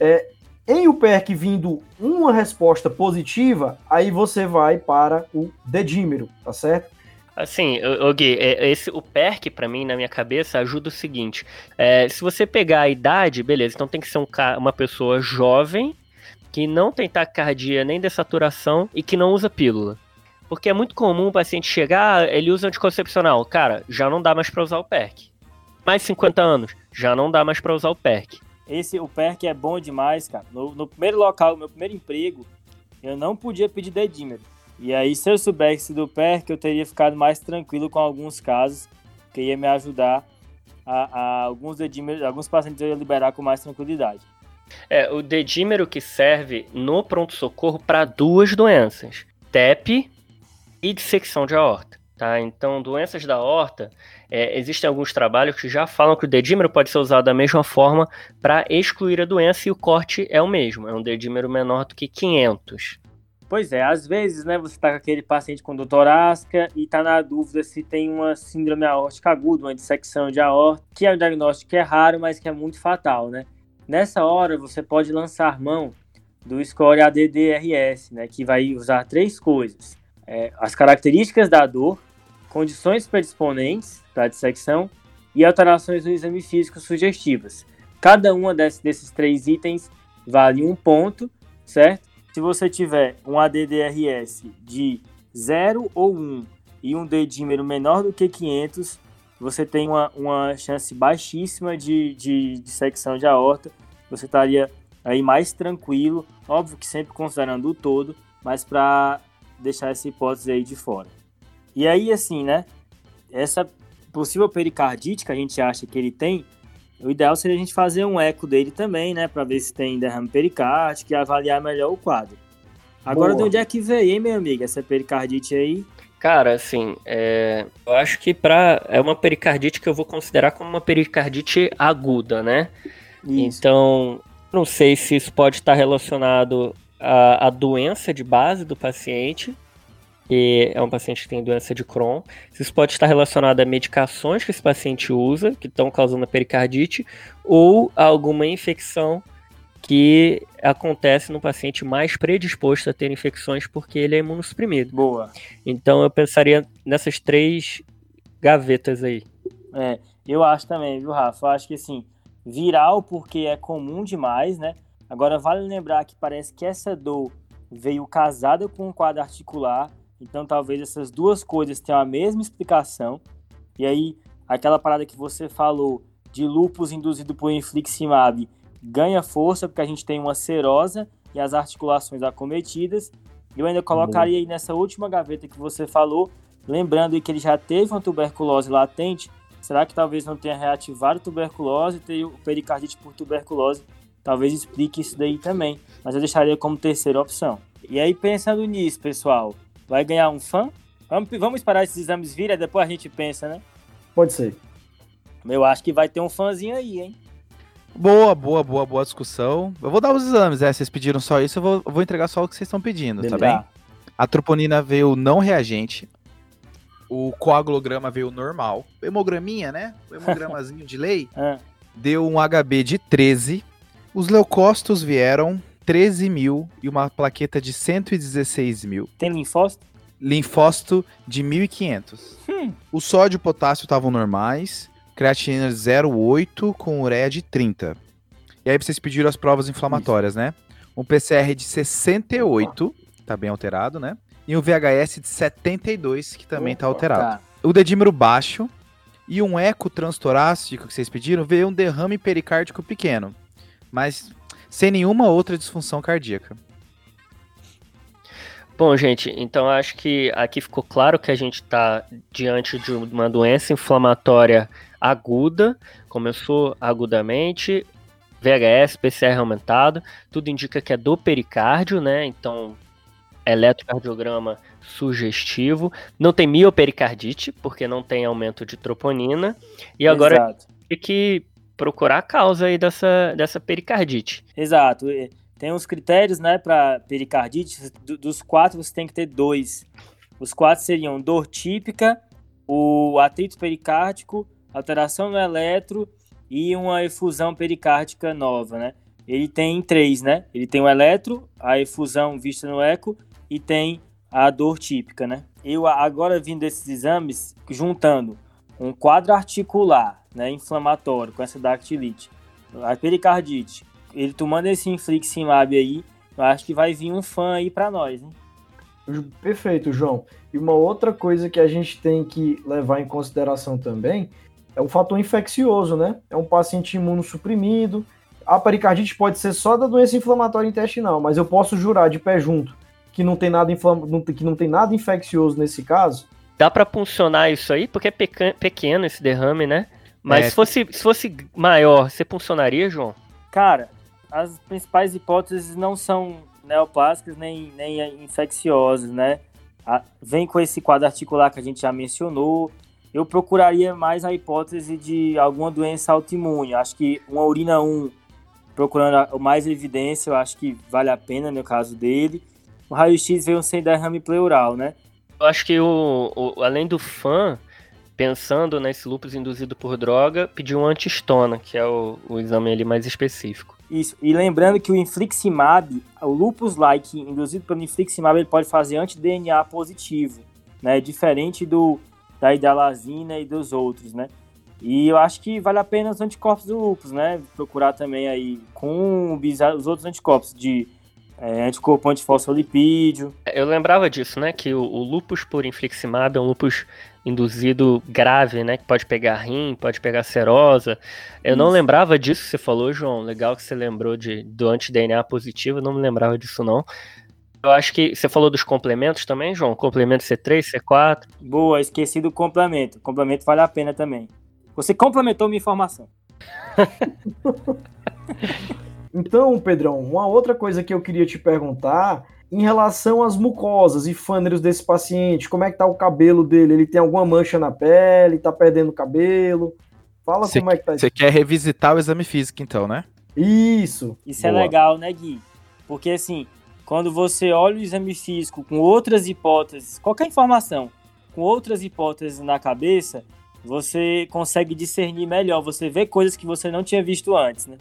É, em o PERC vindo uma resposta positiva, aí você vai para o dedímero, tá certo? Assim, o Gui, é, esse, o PERC, para mim, na minha cabeça, ajuda o seguinte: é, se você pegar a idade, beleza, então tem que ser um, uma pessoa jovem, que não tem taquicardia nem dessaturação e que não usa pílula. Porque é muito comum o paciente chegar, ele usa anticoncepcional. Cara, já não dá mais para usar o PERC. Mais 50 anos, já não dá mais para usar o PERC. Esse, o PERC é bom demais, cara. No, no primeiro local, meu primeiro emprego, eu não podia pedir dedímetro. E aí, se eu soubesse do PERC, eu teria ficado mais tranquilo com alguns casos, que ia me ajudar a, a alguns dedímetros, alguns pacientes eu ia liberar com mais tranquilidade. É, o dedímero que serve no pronto-socorro para duas doenças, TEP e dissecção de aorta. Tá? Então, doenças da aorta, é, existem alguns trabalhos que já falam que o dedímero pode ser usado da mesma forma para excluir a doença e o corte é o mesmo, é um dedímero menor do que 500. Pois é, às vezes, né, você está com aquele paciente com dor e está na dúvida se tem uma síndrome aórtica aguda, uma dissecção de aorta, que é um diagnóstico que é raro, mas que é muito fatal, né? Nessa hora, você pode lançar mão do score ADDRS, né, que vai usar três coisas: é, as características da dor, condições predisponentes para dissecção e alterações no exame físico sugestivas. Cada uma desses, desses três itens vale um ponto, certo? Se você tiver um ADDRS de 0 ou 1 e um dedímero menor do que 500, você tem uma, uma chance baixíssima de, de dissecção de aorta. Você estaria aí mais tranquilo, óbvio que sempre considerando o todo, mas para deixar essa hipótese aí de fora. E aí, assim, né? Essa possível pericardite que a gente acha que ele tem, o ideal seria a gente fazer um eco dele também, né? Para ver se tem derrame pericárdico e avaliar melhor o quadro. Agora, Boa. de onde é que veio, hein, meu amigo, essa pericardite aí? Cara, assim, é... eu acho que pra... é uma pericardite que eu vou considerar como uma pericardite aguda, né? Isso. Então, não sei se isso pode estar relacionado à, à doença de base do paciente, que é um paciente que tem doença de Crohn. Isso pode estar relacionado a medicações que esse paciente usa, que estão causando a pericardite, ou a alguma infecção que acontece no paciente mais predisposto a ter infecções porque ele é imunossuprimido. Boa. Então eu pensaria nessas três gavetas aí. É, eu acho também, viu, Rafa? Eu acho que assim, viral porque é comum demais, né? Agora vale lembrar que parece que essa dor veio casada com o quadro articular então talvez essas duas coisas tenham a mesma explicação. E aí, aquela parada que você falou de lupus induzido por infliximab ganha força porque a gente tem uma serosa e as articulações acometidas. Eu ainda colocaria aí nessa última gaveta que você falou, lembrando que ele já teve uma tuberculose latente. Será que talvez não tenha reativado tuberculose e o pericardite por tuberculose? Talvez explique isso daí também, mas eu deixaria como terceira opção. E aí, pensando nisso, pessoal, vai ganhar um fã. Vamos, vamos esperar esses exames virem, depois a gente pensa, né? Pode ser. Eu acho que vai ter um fãzinho aí, hein? Boa, boa, boa, boa discussão. Eu vou dar os exames, né? Vocês pediram só isso, eu vou, eu vou entregar só o que vocês estão pedindo, Beleza. tá bem? A troponina veio não reagente. O coagulograma veio normal. O hemograminha, né? O hemogramazinho de lei. É. [laughs] Deu um HB de 13. Os leucócitos vieram 13 mil e uma plaqueta de 116 mil. Tem linfócito? Linfócito de 1.500. Hum. O sódio e o potássio estavam normais. Creatinina 0,8 com ureia de 30. E aí vocês pediram as provas inflamatórias, né? Um PCR de 68, tá bem alterado, né? E um VHS de 72, que também tá Opa, alterado. Tá. O dedímero baixo e um eco transtorácico que vocês pediram veio um derrame pericárdico pequeno, mas sem nenhuma outra disfunção cardíaca. Bom, gente, então acho que aqui ficou claro que a gente está diante de uma doença inflamatória aguda, começou agudamente, VHS, PCR aumentado, tudo indica que é do pericárdio, né? Então, eletrocardiograma sugestivo, não tem miopericardite, porque não tem aumento de troponina, e agora Exato. tem que procurar a causa aí dessa, dessa pericardite. Exato. Tem uns critérios, né, para pericardite. Do- Dos quatro, você tem que ter dois. Os quatro seriam dor típica, o atrito pericárdico, alteração no eletro e uma efusão pericárdica nova, né? Ele tem três, né? Ele tem o eletro, a efusão vista no eco e tem a dor típica, né? Eu agora vindo desses exames, juntando um quadro articular, né, inflamatório com essa dactilite, a pericardite, ele tomando esse infliximab aí, eu acho que vai vir um fã aí pra nós, hein? Perfeito, João. E uma outra coisa que a gente tem que levar em consideração também é o fator infeccioso, né? É um paciente imunossuprimido. A pericardite pode ser só da doença inflamatória intestinal, mas eu posso jurar de pé junto que não tem nada, inflam... não tem- que não tem nada infeccioso nesse caso. Dá pra puncionar isso aí, porque é pequeno esse derrame, né? Mas É. se, fosse, se fosse maior, você puncionaria, João? Cara, as principais hipóteses não são neoplásicas nem, nem infecciosas, né? A- vem com esse quadro articular que a gente já mencionou. Eu procuraria mais a hipótese de alguma doença autoimune. Acho que uma urina 1, procurando mais evidência, eu acho que vale a pena no caso dele. O raio-x veio sem derrame pleural, né? Eu acho que o, o- além do fã, pensando nesse lupus induzido por droga, pediu um antistona, que é o, o exame ali mais específico. Isso. E lembrando que o infliximab, o lupus-like induzido pelo infliximab, ele pode fazer anti-DNA positivo, né? Diferente do da hidalazina e dos outros, né? E eu acho que vale a pena os anticorpos do lupus, né? Procurar também aí com os os outros anticorpos de é, anticorpo antifosfolipídio. Eu lembrava disso, né? Que o, o lupus por infliximab é um lupus induzido grave, né? Que pode pegar rim, pode pegar serosa. Eu não Isso. lembrava disso que você falou, João. Legal que você lembrou de, do anti-DNA positivo, eu não me lembrava disso, não. Eu acho que você falou dos complementos também, João? Complemento C3, C4. Boa, esqueci do complemento. Complemento vale a pena também. Você complementou minha informação. [laughs] Então, Pedrão, uma outra coisa que eu queria te perguntar em relação às mucosas e fâneros desse paciente, como é que tá o cabelo dele? Ele tem alguma mancha na pele? Tá perdendo cabelo? Fala Cê- como é que tá Você quer revisitar o exame físico, então, né? isso. Isso é Boa. legal, né, Gui? Porque assim, quando você olha o exame físico com outras hipóteses, qualquer informação, com outras hipóteses na cabeça, você consegue discernir melhor, você vê coisas que você não tinha visto antes, né?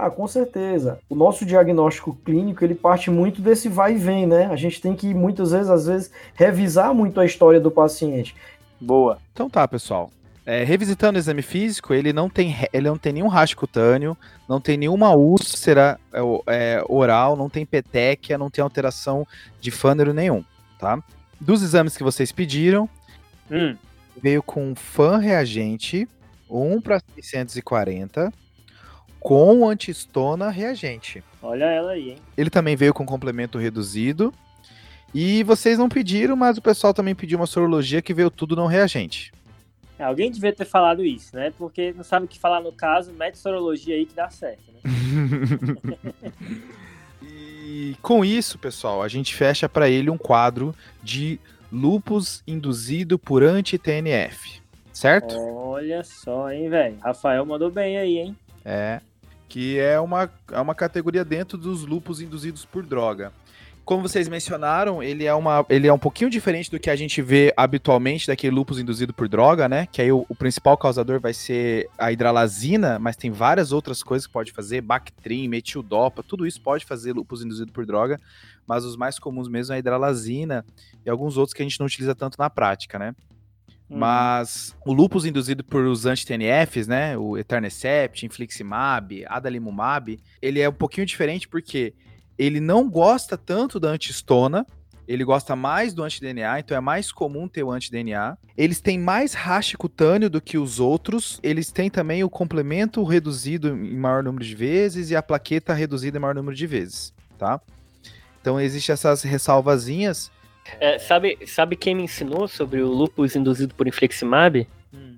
Ah, com certeza. O nosso diagnóstico clínico, ele parte muito desse vai e vem, né? A gente tem que muitas vezes, às vezes, revisar muito a história do paciente. Boa. Então tá, pessoal. É, revisitando o exame físico, ele não tem, ele não tem nenhum rastro cutâneo, não tem nenhuma úlcera é, é, oral, não tem petequia, não tem alteração de fânero nenhum, tá? Dos exames que vocês pediram, Hum, veio com fan reagente, 1 para 640, com antistona reagente. olha ela aí, hein? Ele também veio com complemento reduzido. E vocês não pediram, mas o pessoal também pediu uma sorologia que veio tudo não reagente. É, Alguém devia ter falado isso, né? Porque não sabe o que falar no caso, mete sorologia aí que dá certo, né? [laughs] E com isso, pessoal, a gente fecha para ele um quadro de lupus induzido por anti-TNF, certo? Olha só, hein, velho? Rafael mandou bem aí, hein? É, que é uma, é uma categoria dentro dos lupus induzidos por droga. Como vocês mencionaram, ele é, uma, ele é um pouquinho diferente do que a gente vê habitualmente daquele lupus induzido por droga, né? Que aí o, o principal causador vai ser a hidralazina, mas tem várias outras coisas que pode fazer, Bactrim, metildopa, tudo isso pode fazer lupus induzido por droga, mas os mais comuns mesmo é a hidralazina e alguns outros que a gente não utiliza tanto na prática, né? Uhum. Mas o lupus induzido por os anti-TNFs, né, o Eternesept, Infliximab, Adalimumab, ele é um pouquinho diferente porque ele não gosta tanto da antistona, ele gosta mais do anti-DNA, então é mais comum ter o anti-DNA. Eles têm mais raste cutâneo do que os outros. Eles têm também o complemento reduzido em maior número de vezes e a plaqueta reduzida em maior número de vezes, tá? Então existem essas ressalvazinhas. É, sabe, sabe quem me ensinou sobre o lupus induzido por infliximab? Hum.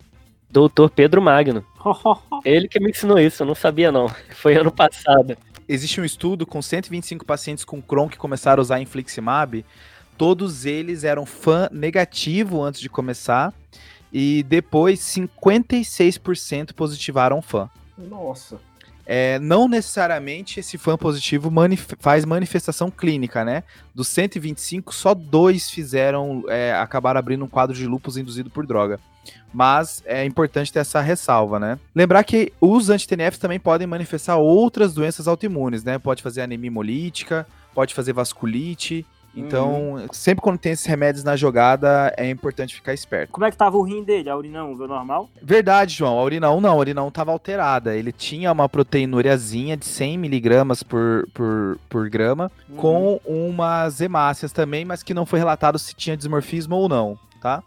Doutor Pedro Magno. [laughs] Ele que me ensinou isso, eu não sabia não. [laughs] Foi ano passado. Existe um estudo com 125 pacientes com Crohn que começaram a usar infliximab. Todos eles eram fã negativo antes de começar e depois 56% positivaram fã. Nossa. É, não necessariamente esse fã positivo manif faz manifestação clínica, né? Dos 125, só dois fizeram, é, acabaram abrindo um quadro de lupus induzido por droga. Mas é importante ter essa ressalva, né? Lembrar que os anti-TNFs também podem manifestar outras doenças autoimunes, né? Pode fazer anemia hemolítica, pode fazer vasculite. Então, sempre quando tem esses remédios na jogada, é importante ficar esperto. Como é que tava o rim dele? A urina 1 veio normal? Verdade, João. A urina 1 não, a urina 1 estava alterada. Ele tinha uma proteinúriazinha de 100 miligramas por, por, por grama, Uhum. com umas hemácias também, mas que não foi relatado se tinha dismorfismo ou não, tá?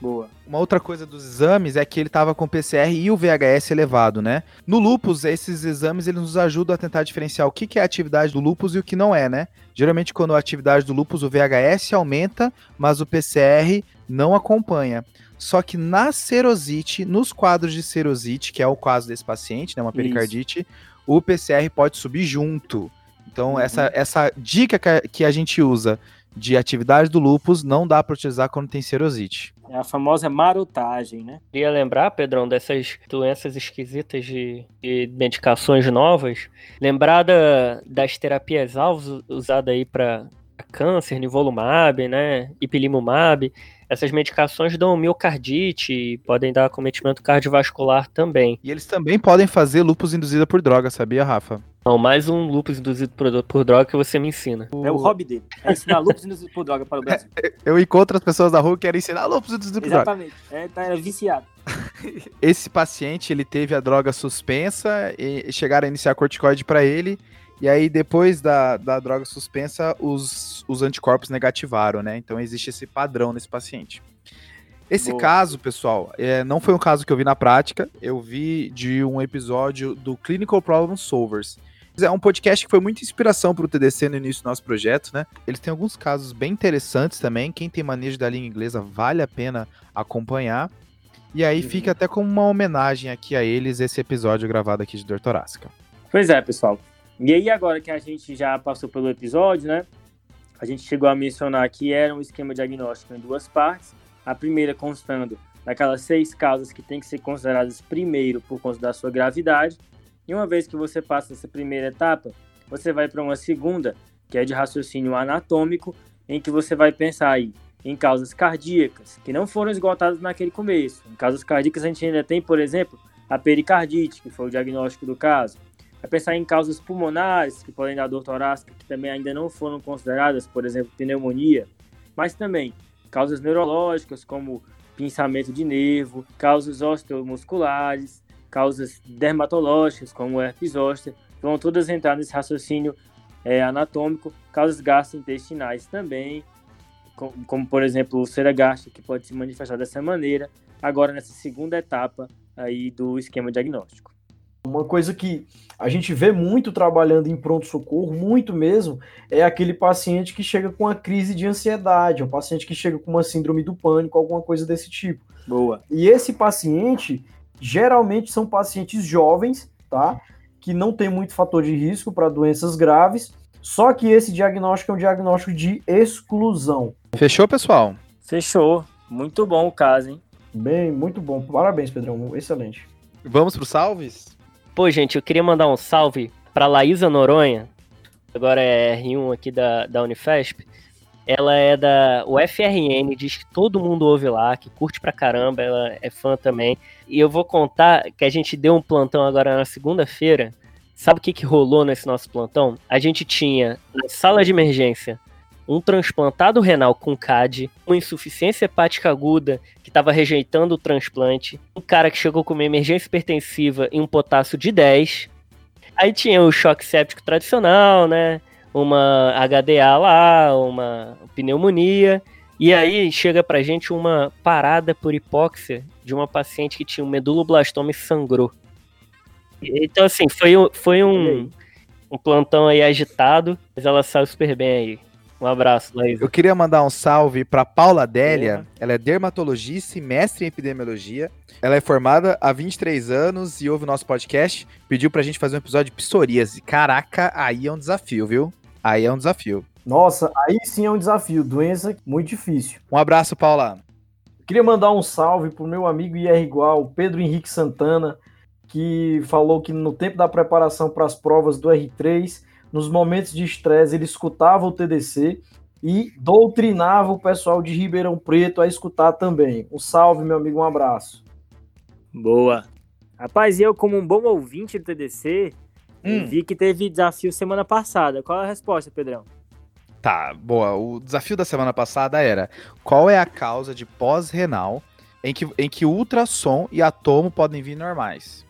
Boa. Uma outra coisa dos exames é que ele estava com o PCR e o VHS elevado, né? No lupus, esses exames eles nos ajudam a tentar diferenciar o que, que é a atividade do lupus e o que não é, né? Geralmente, quando a atividade do lupus, o VHS aumenta, mas o PCR não acompanha. Só que na serosite, nos quadros de serosite, que é o caso desse paciente, né? Uma pericardite, o PCR pode subir junto. Então, Uhum. essa, essa dica que a, que a gente usa de atividade do lupus não dá para utilizar quando tem serosite. É a famosa marotagem, né? Queria lembrar, Pedrão, dessas doenças esquisitas de, de medicações novas. Lembrar da- das terapias alvos usadas aí para câncer, nivolumab, né? Ipilimumab. Essas medicações dão miocardite e podem dar acometimento cardiovascular também. E eles também podem fazer lupus induzida por droga, sabia, Rafa? Então, mais um lupus induzido por, por droga que você me ensina. É o hobby dele. É ensinar lupus induzido por droga para o Brasil. [laughs] Eu encontro as pessoas na rua que querem ensinar lupus induzido por droga. Exatamente. É, tá é viciado. [laughs] Esse paciente, ele teve a droga suspensa e chegaram a iniciar corticoide para ele. E aí, depois da, da droga suspensa, os, os anticorpos negativaram, né? Então, existe esse padrão nesse paciente. Esse Boa. caso, pessoal, é, não foi um caso que eu vi na prática. Eu vi de um episódio do Clinical Problem Solvers. É um podcast que foi muita inspiração para o TDC no início do nosso projeto, né? Eles têm alguns casos bem interessantes também. Quem tem manejo da língua inglesa vale a pena acompanhar. E aí Uhum. fica até como uma homenagem aqui a eles esse episódio gravado aqui de Dor Torácica. Pois é, pessoal. E aí, agora que a gente já passou pelo episódio, né? A gente chegou a mencionar que era um esquema diagnóstico em duas partes. A primeira constando daquelas seis causas que têm que ser consideradas primeiro por conta da sua gravidade. E uma vez que você passa essa primeira etapa, você vai para uma segunda, que é de raciocínio anatômico, em que você vai pensar aí em causas cardíacas, que não foram esgotadas naquele começo. Em causas cardíacas, a gente ainda tem, por exemplo, a pericardite, que foi o diagnóstico do caso. Vai pensar em causas pulmonares, que podem dar dor torácica, que também ainda não foram consideradas, por exemplo, pneumonia. Mas também causas neurológicas, como pinçamento de nervo, causas osteomusculares, causas dermatológicas, como o herpes zoster, vão todas entrar nesse raciocínio é, anatômico, causas gastrointestinais também, com- como, por exemplo o cera gástrica, que pode se manifestar dessa maneira, agora nessa segunda etapa aí do esquema diagnóstico. Uma coisa que a gente vê muito trabalhando em pronto-socorro, muito mesmo, é aquele paciente que chega com uma crise de ansiedade, um paciente que chega com uma síndrome do pânico, alguma coisa desse tipo. Boa. E esse paciente, geralmente são pacientes jovens, tá? Que não tem muito fator de risco para doenças graves, só que esse diagnóstico é um diagnóstico de exclusão. Fechou, pessoal? Fechou. Muito bom o caso, hein? Bem, muito bom. Parabéns, Pedrão. Excelente. Vamos pro salves? Pô, gente, eu queria mandar um salve pra Laísa Noronha, agora é R1 aqui da, da Unifesp. Ela é da UFRN, diz que todo mundo ouve lá, que curte pra caramba, ela é fã também. E eu vou contar que a gente deu um plantão agora na segunda-feira. Sabe o que, que rolou nesse nosso plantão? A gente tinha na sala de emergência um transplantado renal com CAD, uma insuficiência hepática aguda que estava rejeitando o transplante, um cara que chegou com uma emergência hipertensiva e um potássio de 10. Aí tinha o choque séptico tradicional, né? Uma HDA lá, uma pneumonia. E aí chega pra gente uma parada por hipóxia de uma paciente que tinha um meduloblastoma e sangrou. Então, assim, foi, foi um, um plantão aí agitado, mas ela saiu super bem aí. Um abraço, Laís. Eu queria mandar um salve para Paula Adélia. Ela é dermatologista e mestre em epidemiologia. Ela é formada há 23 anos e ouve o nosso podcast. Pediu pra gente fazer um episódio de psoríase. Caraca, aí é um desafio, viu? Aí é um desafio. Nossa, aí sim é um desafio. Doença muito difícil. Um abraço, Paula. Queria mandar um salve pro meu amigo IR igual, Pedro Henrique Santana, que falou que no tempo da preparação para as provas do R3, nos momentos de estresse, ele escutava o TDC e doutrinava o pessoal de Ribeirão Preto a escutar também. Um salve, meu amigo, um abraço. Boa. Rapaz, eu, como um bom ouvinte do TDC, hum. vi que teve desafio semana passada. Qual é a resposta, Pedrão? Tá, boa. O desafio da semana passada era: qual é a causa de pós-renal em que, em que ultrassom e atomo podem vir normais?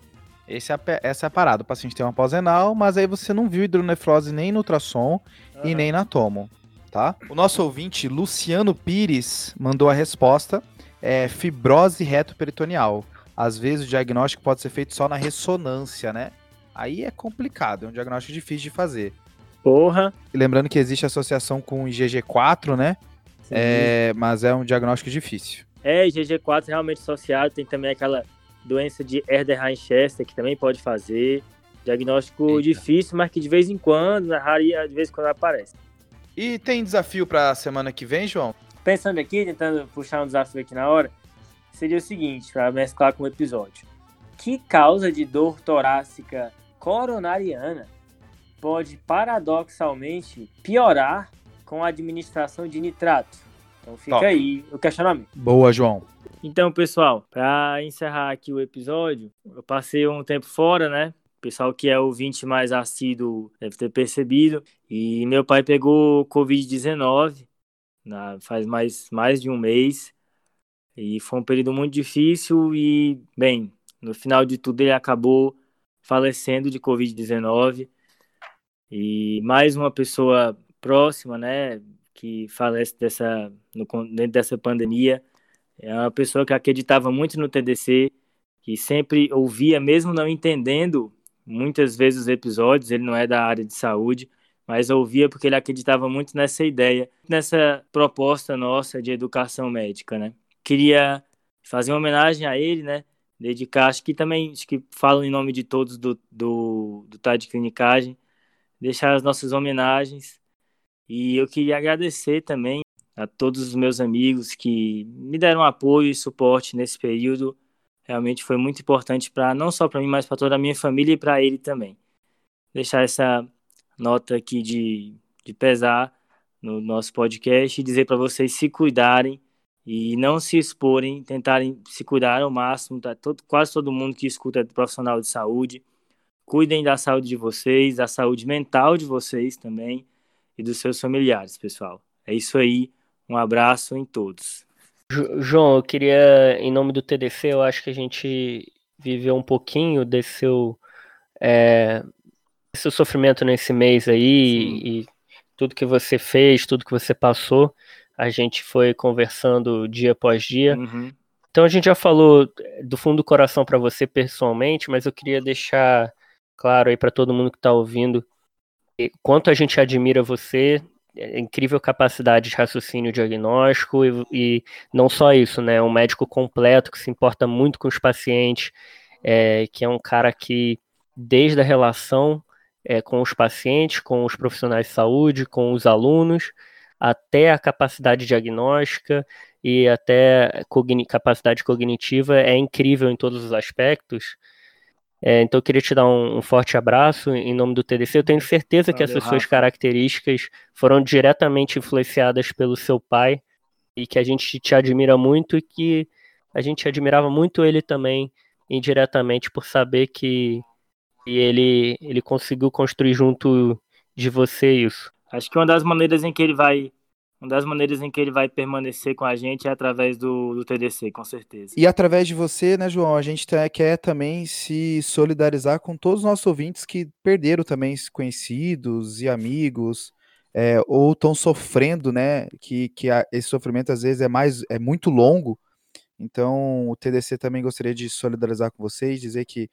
Esse é essa é a parada. O paciente tem uma pós-renal, mas aí você não viu hidronefrose nem no ultrassom uhum. e nem na tomo, tá? O nosso ouvinte, Luciano Pires, mandou a resposta. É fibrose retoperitoneal. Às vezes o diagnóstico pode ser feito só na ressonância, né? Aí é complicado, é um diagnóstico difícil de fazer. Porra. E lembrando que existe associação com IgG4, né? É, mas é um diagnóstico difícil. É, IgG4 realmente associado, tem também aquela doença de Erder-Chester, que também pode fazer. Diagnóstico Eita. difícil, mas que de vez em quando, na raria, de vez em quando aparece. E tem desafio para a semana que vem, João? Pensando aqui, tentando puxar um desafio aqui na hora, seria o seguinte, para mesclar com o episódio. Que causa de dor torácica coronariana pode paradoxalmente piorar com a administração de nitrato. Então fica Top. aí o questionamento. Boa, João. Então, pessoal, para encerrar aqui o episódio, eu passei um tempo fora, né? O pessoal que é ouvinte mais assíduo deve ter percebido. E meu pai pegou Covid-19 faz mais, mais de um mês. E foi um período muito difícil e, bem, no final de tudo ele acabou falecendo de Covid-19. E mais uma pessoa próxima, né, que falece dessa, no, dentro dessa pandemia, é uma pessoa que acreditava muito no TDC, que sempre ouvia, mesmo não entendendo muitas vezes os episódios, ele não é da área de saúde, mas ouvia porque ele acreditava muito nessa ideia, nessa proposta nossa de educação médica, né. Queria fazer uma homenagem a ele, né, dedicar, acho que também, acho que falo em nome de todos do, do, do TAD Clinicagem, deixar as nossas homenagens. E eu queria agradecer também a todos os meus amigos que me deram apoio e suporte nesse período. Realmente foi muito importante para não só para mim, mas para toda a minha família e para ele também. Deixar essa nota aqui de, de pesar no nosso podcast e dizer para vocês se cuidarem e não se exporem, tentarem se cuidar ao máximo. Tá? Todo, quase todo mundo que escuta é profissional de saúde Cuidem da saúde de vocês, da saúde mental de vocês também e dos seus familiares, pessoal. É isso aí. Um abraço em todos. João, eu queria, em nome do TDC, eu acho que a gente viveu um pouquinho desse seu, é, seu sofrimento nesse mês aí e tudo que você fez, tudo que você passou. A gente foi conversando dia após dia. Uhum. Então a gente já falou do fundo do coração para você pessoalmente, mas eu queria deixar claro aí para todo mundo que está ouvindo quanto a gente admira você, é incrível capacidade de raciocínio diagnóstico e, e, não só isso, né? Um médico completo que se importa muito com os pacientes, é, que é um cara que, desde a relação é, com os pacientes, com os profissionais de saúde, com os alunos, até a capacidade diagnóstica e até capacidade cognitiva é incrível em todos os aspectos. É, então eu queria te dar um, um, forte abraço em nome do TDC. Eu tenho certeza Valeu, que essas Rafa. suas características foram diretamente influenciadas pelo seu pai e que a gente te admira muito e que a gente admirava muito ele também indiretamente por saber que, que ele, ele conseguiu construir junto de você isso. Acho que uma das maneiras em que ele vai uma das maneiras em que ele vai permanecer com a gente é através do, do TDC, com certeza. E através de você, né, João, a gente tá, quer também se solidarizar com todos os nossos ouvintes que perderam também conhecidos e amigos, é, ou estão sofrendo, né, que, que a, esse sofrimento às vezes é mais, é muito longo, então, o TDC também gostaria de solidarizar com vocês, dizer que,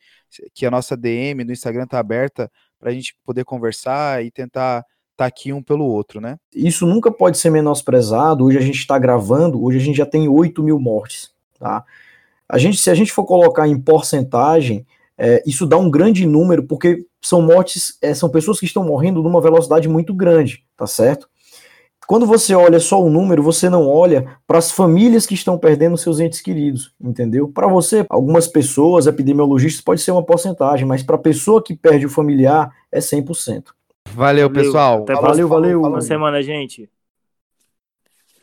que a nossa DM no Instagram está aberta para a gente poder conversar e tentar aqui um pelo outro, né? Isso nunca pode ser menosprezado. Hoje a gente está gravando, hoje a gente já tem 8 mil mortes, tá? A gente, se a gente for colocar em porcentagem, é, isso dá um grande número, porque são mortes, é, são pessoas que estão morrendo numa velocidade muito grande, tá certo? Quando você olha só o número, você não olha para as famílias que estão perdendo seus entes queridos, entendeu? Para você, algumas pessoas, epidemiologistas, pode ser uma porcentagem, mas para a pessoa que perde o familiar é 100%. Valeu, pessoal. Até valeu, valeu. Boa semana, gente.